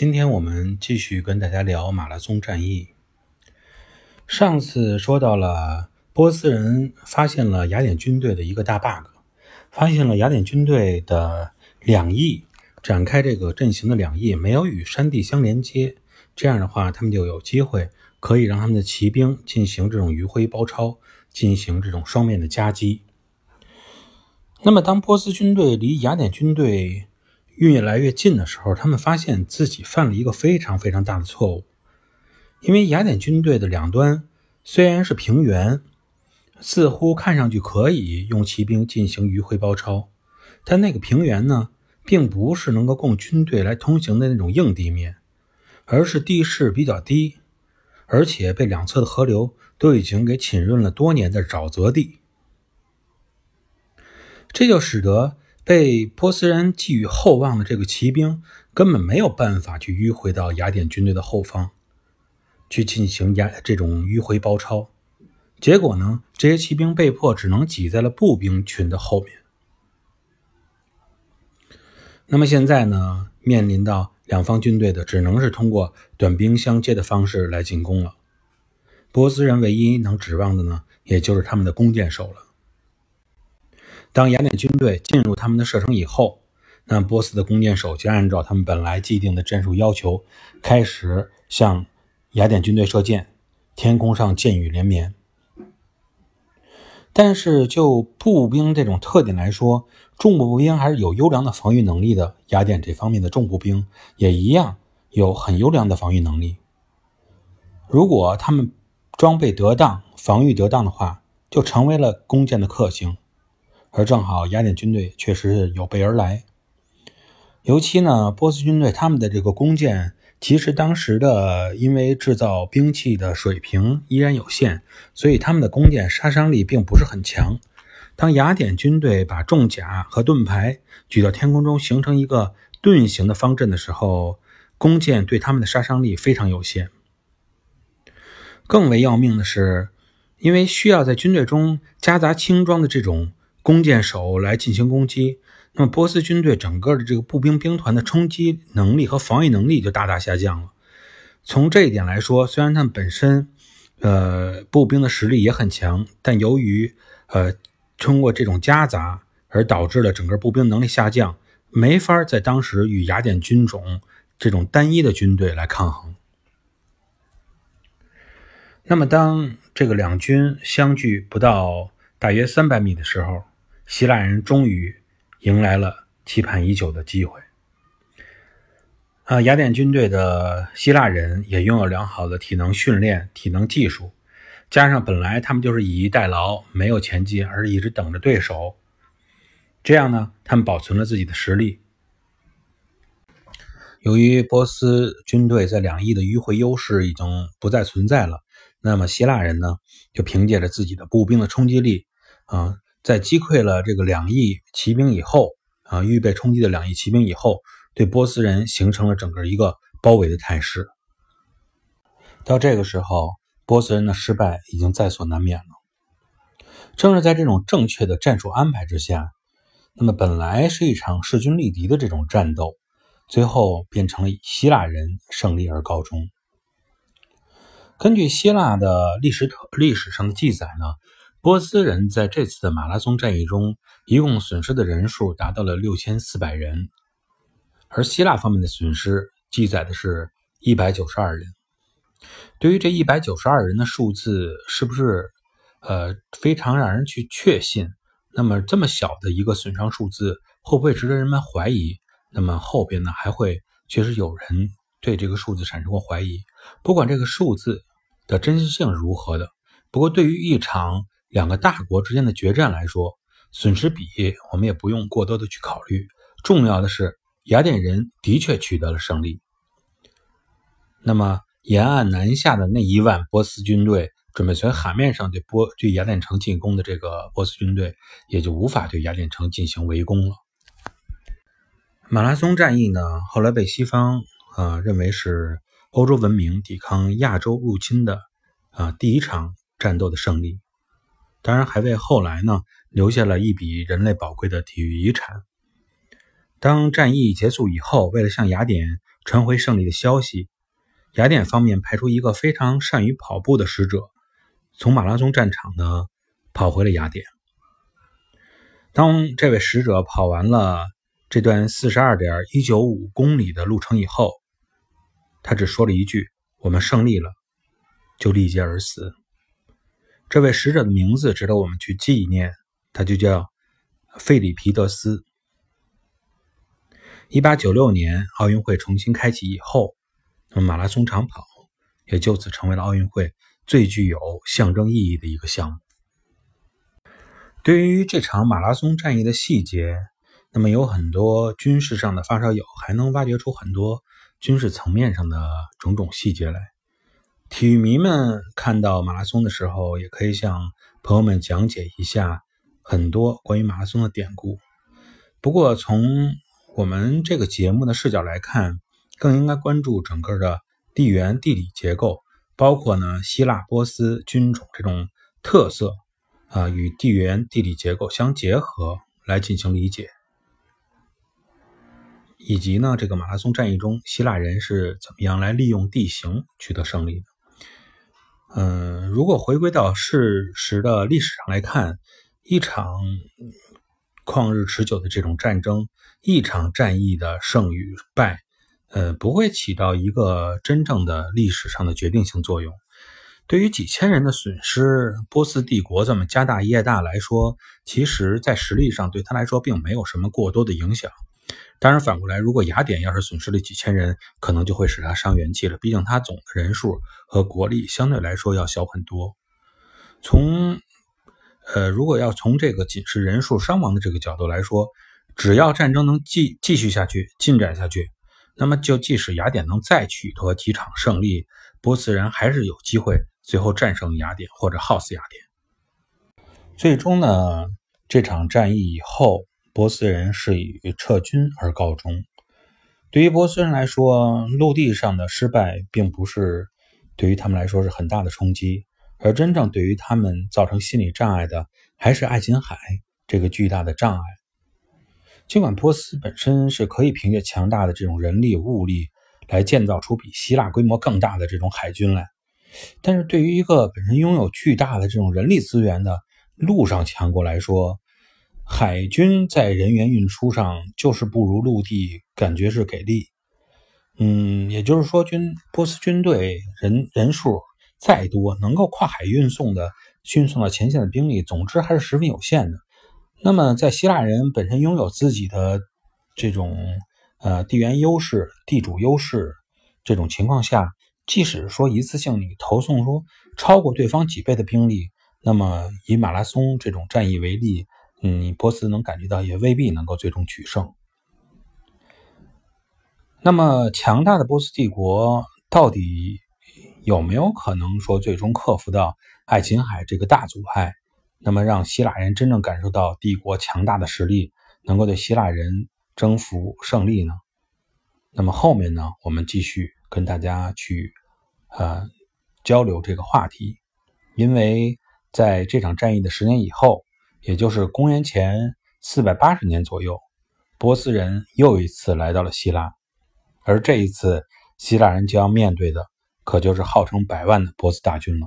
今天我们继续跟大家聊马拉松战役。上次说到了波斯人发现了雅典军队的一个大 bug，发现了雅典军队的两翼展开这个阵型的两翼没有与山地相连接，这样的话他们就有机会可以让他们的骑兵进行这种迂回包抄，进行这种双面的夹击。那么当波斯军队离雅典军队越来越近的时候，他们发现自己犯了一个非常非常大的错误，因为雅典军队的两端虽然是平原，似乎看上去可以用骑兵进行迂回包抄，但那个平原呢，并不是能够供军队来通行的那种硬地面，而是地势比较低，而且被两侧的河流都已经给浸润了多年的沼泽地，这就使得。被波斯人寄予厚望的这个骑兵根本没有办法去迂回到雅典军队的后方，去进行雅这种迂回包抄。结果呢，这些骑兵被迫只能挤在了步兵群的后面。那么现在呢，面临到两方军队的只能是通过短兵相接的方式来进攻了。波斯人唯一能指望的呢，也就是他们的弓箭手了。当雅典军队进入他们的射程以后，那波斯的弓箭手就按照他们本来既定的战术要求，开始向雅典军队射箭。天空上箭雨连绵。但是就步兵这种特点来说，重步兵还是有优良的防御能力的。雅典这方面的重步兵也一样有很优良的防御能力。如果他们装备得当、防御得当的话，就成为了弓箭的克星。而正好雅典军队确实是有备而来，尤其呢，波斯军队他们的这个弓箭，其实当时的因为制造兵器的水平依然有限，所以他们的弓箭杀伤力并不是很强。当雅典军队把重甲和盾牌举到天空中形成一个盾形的方阵的时候，弓箭对他们的杀伤力非常有限。更为要命的是，因为需要在军队中夹杂轻装的这种。弓箭手来进行攻击，那么波斯军队整个的这个步兵兵团的冲击能力和防御能力就大大下降了。从这一点来说，虽然他们本身，呃，步兵的实力也很强，但由于呃通过这种夹杂而导致了整个步兵能力下降，没法在当时与雅典军种这种单一的军队来抗衡。那么当这个两军相距不到大约三百米的时候，希腊人终于迎来了期盼已久的机会。啊，雅典军队的希腊人也拥有良好的体能训练、体能技术，加上本来他们就是以逸待劳，没有前进，而是一直等着对手。这样呢，他们保存了自己的实力。由于波斯军队在两翼的迂回优势已经不再存在了，那么希腊人呢，就凭借着自己的步兵的冲击力，啊。在击溃了这个两翼骑兵以后，啊，预备冲击的两翼骑兵以后，对波斯人形成了整个一个包围的态势。到这个时候，波斯人的失败已经在所难免了。正是在这种正确的战术安排之下，那么本来是一场势均力敌的这种战斗，最后变成了以希腊人胜利而告终。根据希腊的历史特历史上的记载呢。波斯人在这次的马拉松战役中，一共损失的人数达到了六千四百人，而希腊方面的损失记载的是一百九十二人。对于这一百九十二人的数字，是不是呃非常让人去确信？那么这么小的一个损伤数字，会不会值得人们怀疑？那么后边呢，还会确实有人对这个数字产生过怀疑。不管这个数字的真实性如何的，不过对于一场。两个大国之间的决战来说，损失比我们也不用过多的去考虑。重要的是，雅典人的确取得了胜利。那么，沿岸南下的那一万波斯军队，准备从海面上对波对雅典城进攻的这个波斯军队，也就无法对雅典城进行围攻了。马拉松战役呢，后来被西方啊认为是欧洲文明抵抗亚洲入侵的啊第一场战斗的胜利。当然，还为后来呢留下了一笔人类宝贵的体育遗产。当战役结束以后，为了向雅典传回胜利的消息，雅典方面派出一个非常善于跑步的使者，从马拉松战场呢跑回了雅典。当这位使者跑完了这段四十二点一九五公里的路程以后，他只说了一句：“我们胜利了。”就力竭而死。这位使者的名字值得我们去纪念，他就叫费里皮德斯。一八九六年奥运会重新开启以后，那么马拉松长跑也就此成为了奥运会最具有象征意义的一个项目。对于这场马拉松战役的细节，那么有很多军事上的发烧友还能挖掘出很多军事层面上的种种细节来。体育迷们看到马拉松的时候，也可以向朋友们讲解一下很多关于马拉松的典故。不过从我们这个节目的视角来看，更应该关注整个的地缘地理结构，包括呢希腊、波斯军种这种特色啊，与地缘地理结构相结合来进行理解，以及呢这个马拉松战役中希腊人是怎么样来利用地形取得胜利的。嗯，如果回归到事实的历史上来看，一场旷日持久的这种战争。一场战役的胜与败，呃，不会起到一个真正的历史上的决定性作用。对于几千人的损失，波斯帝国这么家大业大来说，其实在实力上对他来说并没有什么过多的影响。当然，反过来，如果雅典要是损失了几千人，可能就会使他伤元气了。毕竟他总的人数和国力相对来说要小很多。从，呃，如果要从这个仅是人数伤亡的这个角度来说，只要战争能继继续下去、进展下去，那么就即使雅典能再取得几场胜利，波斯人还是有机会最后战胜雅典或者耗死雅典。最终呢，这场战役以后，波斯人是以撤军而告终。对于波斯人来说，陆地上的失败并不是对于他们来说是很大的冲击，而真正对于他们造成心理障碍的，还是爱琴海这个巨大的障碍。尽管波斯本身是可以凭借强大的这种人力物力来建造出比希腊规模更大的这种海军来，但是对于一个本身拥有巨大的这种人力资源的陆上强国来说，海军在人员运输上就是不如陆地感觉是给力。嗯，也就是说，军波斯军队人人数再多，能够跨海运送的运送到前线的兵力，总之还是十分有限的。那么，在希腊人本身拥有自己的这种呃地缘优势、地主优势这种情况下，即使说一次性你投送出超过对方几倍的兵力，那么以马拉松这种战役为例，嗯，波斯能感觉到也未必能够最终取胜。那么，强大的波斯帝国到底有没有可能说最终克服到爱琴海这个大阻碍？那么，让希腊人真正感受到帝国强大的实力，能够对希腊人征服胜利呢？那么后面呢，我们继续跟大家去呃交流这个话题。因为在这场战役的十年以后，也就是公元前四百八十年左右，波斯人又一次来到了希腊，而这一次希腊人将要面对的，可就是号称百万的波斯大军了。